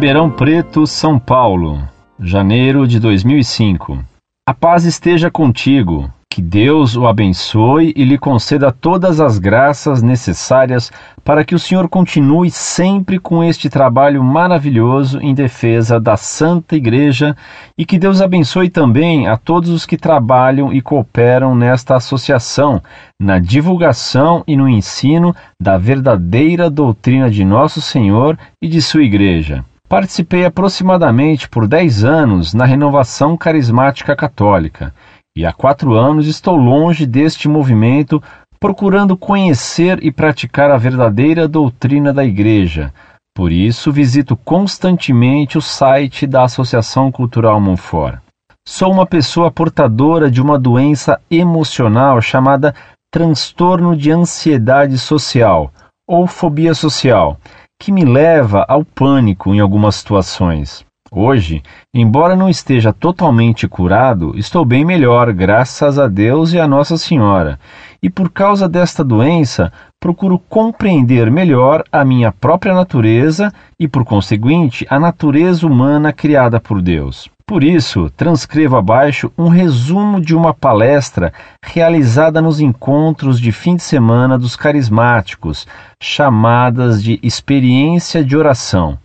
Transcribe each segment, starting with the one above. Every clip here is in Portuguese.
Ribeirão Preto, São Paulo, janeiro de 2005. A paz esteja contigo. Que Deus o abençoe e lhe conceda todas as graças necessárias para que o Senhor continue sempre com este trabalho maravilhoso em defesa da Santa Igreja e que Deus abençoe também a todos os que trabalham e cooperam nesta associação, na divulgação e no ensino da verdadeira doutrina de nosso Senhor e de sua Igreja. Participei aproximadamente por 10 anos na renovação carismática católica e há quatro anos estou longe deste movimento, procurando conhecer e praticar a verdadeira doutrina da Igreja. Por isso, visito constantemente o site da Associação Cultural Monfort. Sou uma pessoa portadora de uma doença emocional chamada transtorno de ansiedade social ou fobia social que me leva ao pânico em algumas situações. Hoje, embora não esteja totalmente curado, estou bem melhor, graças a Deus e a Nossa Senhora. E por causa desta doença, procuro compreender melhor a minha própria natureza e, por conseguinte, a natureza humana criada por Deus. Por isso, transcrevo abaixo um resumo de uma palestra realizada nos encontros de fim de semana dos carismáticos, chamadas de Experiência de Oração.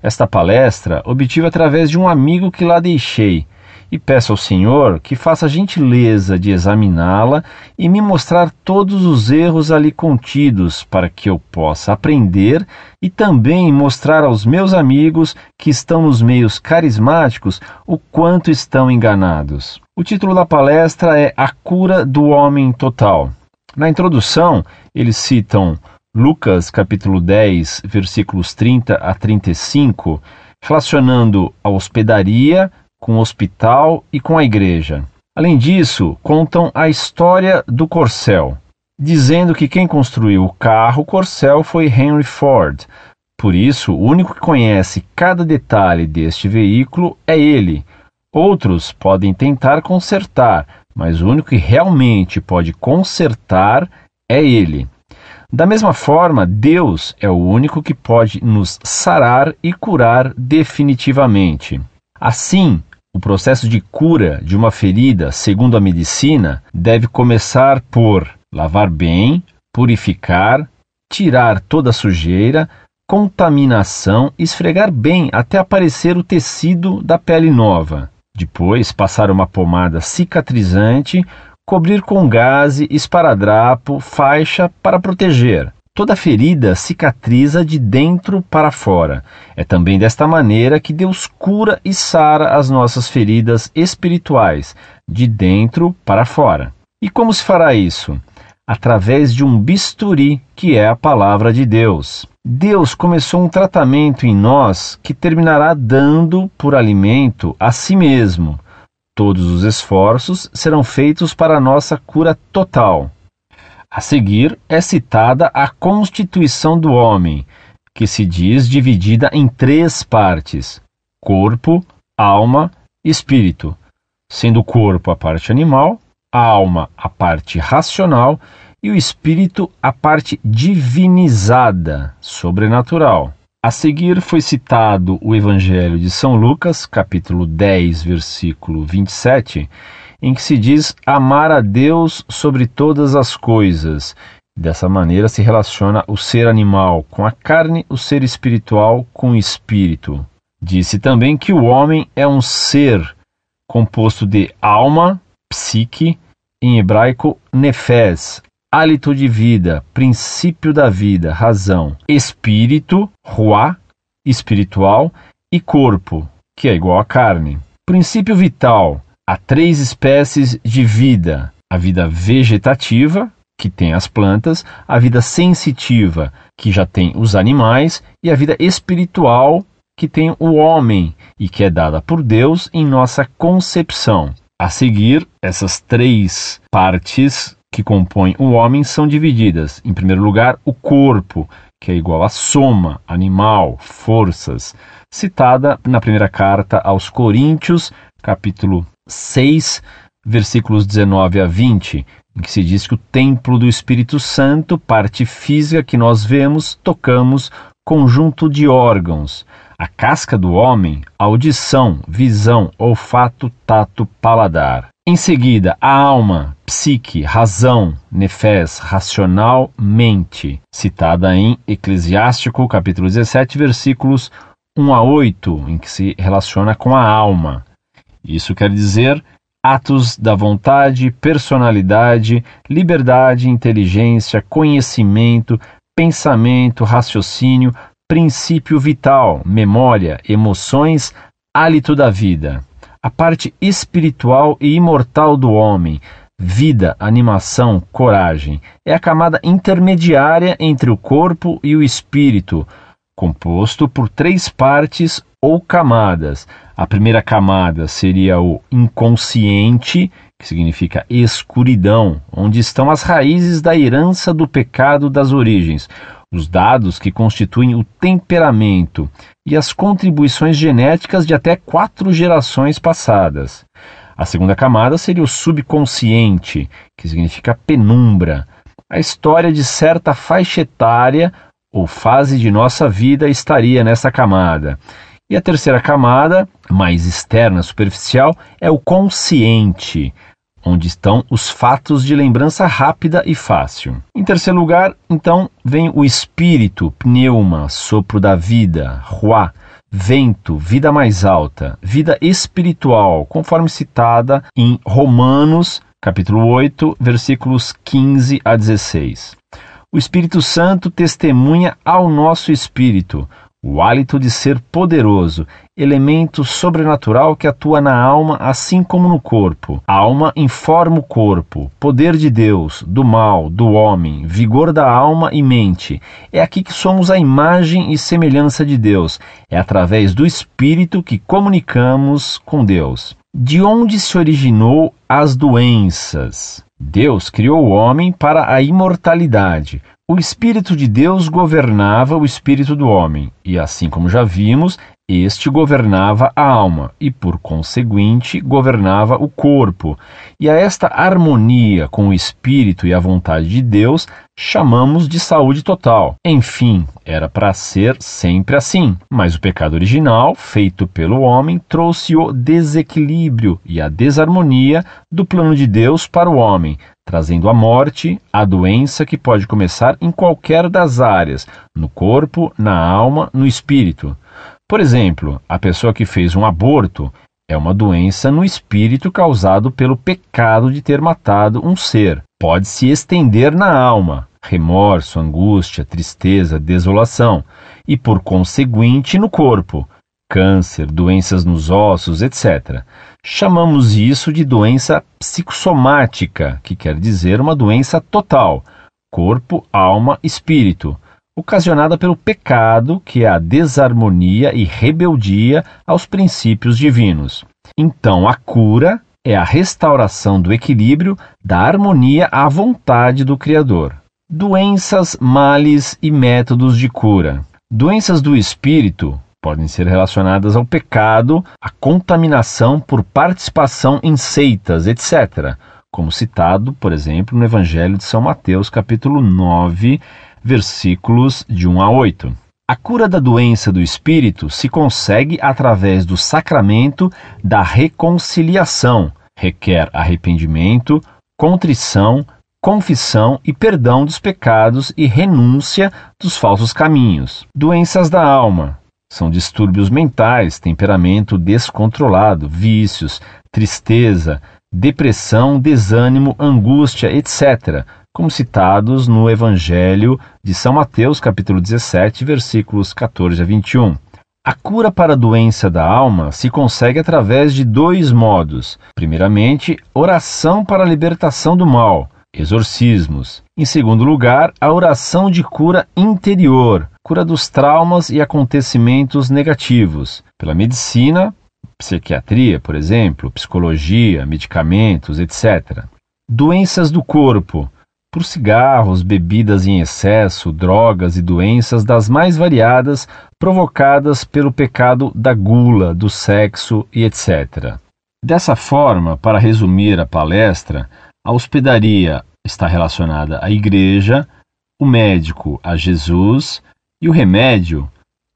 Esta palestra obtive através de um amigo que lá deixei e peço ao Senhor que faça a gentileza de examiná-la e me mostrar todos os erros ali contidos, para que eu possa aprender e também mostrar aos meus amigos que estão nos meios carismáticos o quanto estão enganados. O título da palestra é A Cura do Homem Total. Na introdução, eles citam Lucas capítulo 10, versículos 30 a 35, relacionando a hospedaria com o hospital e com a igreja. Além disso, contam a história do Corcel, dizendo que quem construiu o carro Corcel foi Henry Ford. Por isso, o único que conhece cada detalhe deste veículo é ele. Outros podem tentar consertar, mas o único que realmente pode consertar é ele. Da mesma forma, Deus é o único que pode nos sarar e curar definitivamente. Assim, o processo de cura de uma ferida, segundo a medicina, deve começar por lavar bem, purificar, tirar toda a sujeira, contaminação, esfregar bem até aparecer o tecido da pele nova. Depois, passar uma pomada cicatrizante, cobrir com gaze, esparadrapo, faixa para proteger. Toda ferida cicatriza de dentro para fora. É também desta maneira que Deus cura e sara as nossas feridas espirituais, de dentro para fora. E como se fará isso? Através de um bisturi, que é a palavra de Deus. Deus começou um tratamento em nós que terminará dando por alimento a si mesmo. Todos os esforços serão feitos para a nossa cura total. A seguir é citada a constituição do homem, que se diz dividida em três partes: corpo, alma espírito, sendo o corpo a parte animal, a alma a parte racional e o espírito a parte divinizada, sobrenatural. A seguir foi citado o Evangelho de São Lucas, capítulo 10, versículo 27, em que se diz amar a Deus sobre todas as coisas. Dessa maneira se relaciona o ser animal com a carne, o ser espiritual com o espírito. Disse também que o homem é um ser composto de alma, psique, em hebraico nefes, hálito de vida, princípio da vida, razão, espírito, ruá, espiritual, e corpo, que é igual à carne. Princípio vital, Há três espécies de vida: a vida vegetativa, que tem as plantas, a vida sensitiva, que já tem os animais, e a vida espiritual, que tem o homem e que é dada por Deus em nossa concepção. A seguir, essas três partes que compõem o homem são divididas. Em primeiro lugar, o corpo, que é igual a soma, animal, forças, citada na primeira carta aos Coríntios, capítulo 6, versículos 19 a 20, em que se diz que o templo do Espírito Santo, parte física que nós vemos, tocamos, conjunto de órgãos. A casca do homem, audição, visão, olfato, tato, paladar. Em seguida, a alma, psique, razão, nefés, racional, mente, citada em Eclesiástico, capítulo 17, versículos 1 a 8, em que se relaciona com a alma. Isso quer dizer atos da vontade, personalidade, liberdade, inteligência, conhecimento, pensamento, raciocínio, princípio vital, memória, emoções, hálito da vida. A parte espiritual e imortal do homem, vida, animação, coragem, é a camada intermediária entre o corpo e o espírito, composto por três partes ou camadas. A primeira camada seria o inconsciente, que significa escuridão, onde estão as raízes da herança do pecado das origens, os dados que constituem o temperamento e as contribuições genéticas de até quatro gerações passadas. A segunda camada seria o subconsciente, que significa penumbra, a história de certa faixa etária ou fase de nossa vida estaria nessa camada. E a terceira camada, mais externa, superficial, é o consciente, onde estão os fatos de lembrança rápida e fácil. Em terceiro lugar, então, vem o espírito, pneuma, sopro da vida, ruá, vento, vida mais alta, vida espiritual, conforme citada em Romanos, capítulo 8, versículos 15 a 16. O Espírito Santo testemunha ao nosso espírito o hálito de ser poderoso, elemento sobrenatural que atua na alma assim como no corpo. A alma informa o corpo, poder de Deus, do mal, do homem, vigor da alma e mente. É aqui que somos a imagem e semelhança de Deus. É através do Espírito que comunicamos com Deus. De onde se originou as doenças? Deus criou o homem para a imortalidade. O Espírito de Deus governava o espírito do homem, e assim como já vimos, este governava a alma e, por conseguinte, governava o corpo. E a esta harmonia com o espírito e a vontade de Deus chamamos de saúde total. Enfim, era para ser sempre assim. Mas o pecado original, feito pelo homem, trouxe o desequilíbrio e a desarmonia do plano de Deus para o homem, trazendo a morte, a doença que pode começar em qualquer das áreas, no corpo, na alma, no espírito. Por exemplo, a pessoa que fez um aborto é uma doença no espírito causado pelo pecado de ter matado um ser. Pode se estender na alma, remorso, angústia, tristeza, desolação, e por conseguinte no corpo, câncer, doenças nos ossos, etc. Chamamos isso de doença psicossomática, que quer dizer uma doença total, corpo, alma, espírito ocasionada pelo pecado, que é a desarmonia e rebeldia aos princípios divinos. Então, a cura é a restauração do equilíbrio, da harmonia à vontade do Criador. Doenças, males e métodos de cura. Doenças do espírito podem ser relacionadas ao pecado, à contaminação por participação em seitas, etc., como citado, por exemplo, no Evangelho de São Mateus, capítulo 9, versículos de 1 a 8. A cura da doença do espírito se consegue através do sacramento da reconciliação. Requer arrependimento, contrição, confissão e perdão dos pecados e renúncia dos falsos caminhos. Doenças da alma são distúrbios mentais, temperamento descontrolado, vícios, tristeza, depressão, desânimo, angústia, etc., como citados no Evangelho de São Mateus, capítulo 17, versículos 14 a 21. A cura para a doença da alma se consegue através de dois modos. Primeiramente, oração para a libertação do mal, exorcismos. Em segundo lugar, a oração de cura interior, cura dos traumas e acontecimentos negativos, pela medicina, psiquiatria, por exemplo, psicologia, medicamentos, etc. Doenças do corpo, por cigarros, bebidas em excesso, drogas e doenças das mais variadas provocadas pelo pecado da gula, do sexo e etc. Dessa forma, para resumir a palestra, a hospedaria está relacionada à igreja, o médico a Jesus E o remédio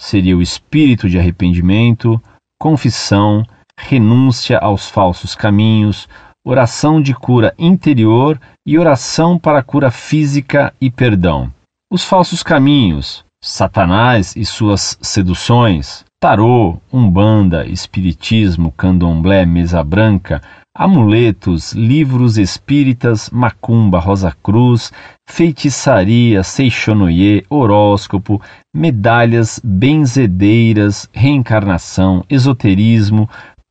seria o espírito de arrependimento, confissão, renúncia aos falsos caminhos, oração de cura interior e oração para cura física e perdão. Os falsos caminhos, Satanás e suas seduções, tarô, umbanda, espiritismo, candomblé, mesa branca, amuletos, livros espíritas, macumba, rosa cruz, feitiçaria, seixonoye, horóscopo, medalhas, benzedeiras, reencarnação, esoterismo,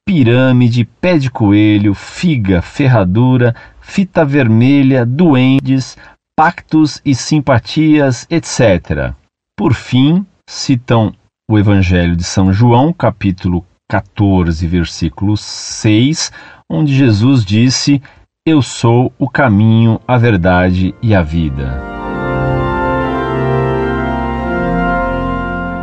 pirâmide, pé de coelho, figa, ferradura, fita vermelha, duendes, pactos e simpatias, etc. Por fim, citam o Evangelho de São João, capítulo 14, versículo 6, onde Jesus disse: Eu sou o caminho, a verdade e a vida.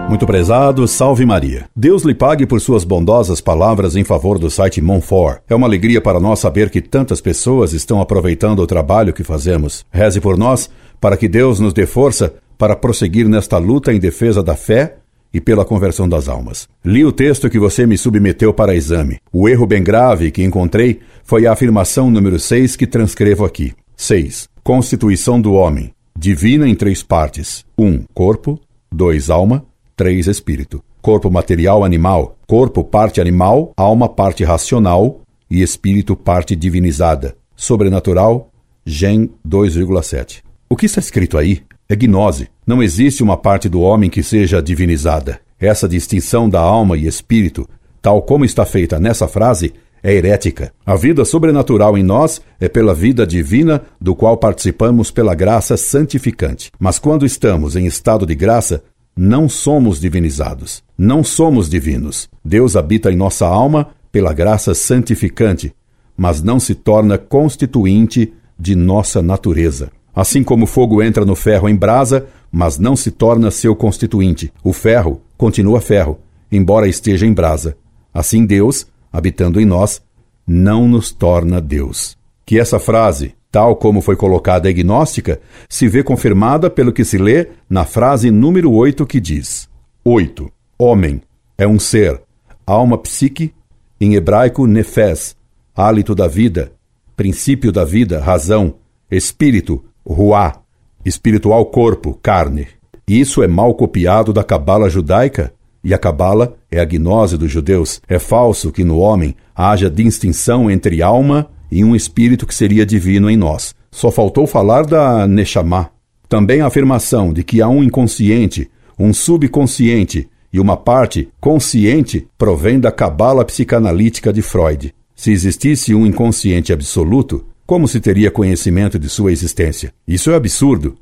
Muito prezado, salve Maria. Deus lhe pague por suas bondosas palavras em favor do site Monfort. É uma alegria para nós saber que tantas pessoas estão aproveitando o trabalho que fazemos. Reze por nós, para que Deus nos dê força para prosseguir nesta luta em defesa da fé e pela conversão das almas. Li o texto que você me submeteu para exame. O erro bem grave que encontrei foi a afirmação número 6 que transcrevo aqui. 6. Constituição do homem. Divina em três partes: 1. Um, corpo, 2. Alma, 3. Espírito. Corpo material animal, corpo parte animal, alma parte racional e espírito parte divinizada. Sobrenatural, Gen 2,7. O que está escrito aí é gnose. Não existe uma parte do homem que seja divinizada. Essa distinção da alma e espírito, tal como está feita nessa frase, é herética. A vida sobrenatural em nós é pela vida divina, do qual participamos pela graça santificante. Mas quando estamos em estado de graça, não somos divinizados, não somos divinos. Deus habita em nossa alma pela graça santificante, mas não se torna constituinte de nossa natureza. Assim como o fogo entra no ferro em brasa, mas não se torna seu constituinte, o ferro continua ferro, embora esteja em brasa. Assim Deus, habitando em nós, não nos torna Deus. Que essa frase, tal como foi colocada a gnóstica, se vê confirmada pelo que se lê na frase número 8 que diz: 8. Homem é um ser, alma psique, em hebraico nefes, hálito da vida, princípio da vida, razão, espírito, ruá, espiritual corpo, carne. Isso é mal copiado da cabala judaica, e a cabala é a gnose dos judeus. É falso que no homem haja distinção entre alma e um espírito que seria divino em nós. Só faltou falar da Neshama. Também a afirmação de que há um inconsciente, um subconsciente e uma parte consciente provém da cabala psicanalítica de Freud. Se existisse um inconsciente absoluto, como se teria conhecimento de sua existência? Isso é absurdo.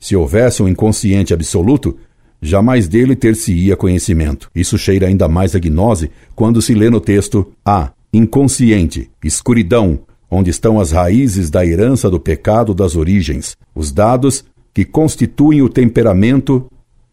Se houvesse um inconsciente absoluto, jamais dele ter-se-ia conhecimento. Isso cheira ainda mais a gnose quando se lê no texto: Ah, inconsciente, escuridão, onde estão as raízes da herança do pecado das origens, os dados que constituem o temperamento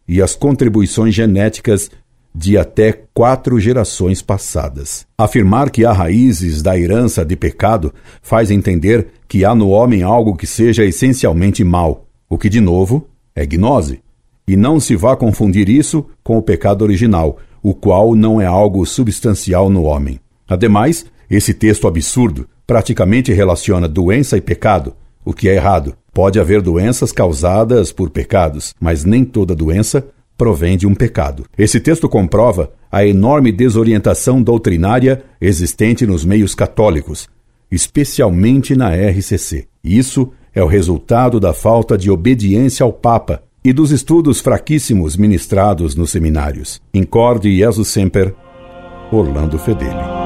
e as contribuições genéticas de até quatro gerações passadas. Afirmar que há raízes da herança de pecado faz entender que há no homem algo que seja essencialmente mal, o que, de novo, é gnose. E não se vá confundir isso com o pecado original, o qual não é algo substancial no homem. Ademais, esse texto absurdo praticamente relaciona doença e pecado, o que é errado. Pode haver doenças causadas por pecados, mas nem toda doença provém de um pecado. Esse texto comprova a enorme desorientação doutrinária existente nos meios católicos, especialmente na RCC. Isso é o resultado da falta de obediência ao Papa e dos estudos fraquíssimos ministrados nos seminários. Incorde Jesus Semper, Orlando Fedeli.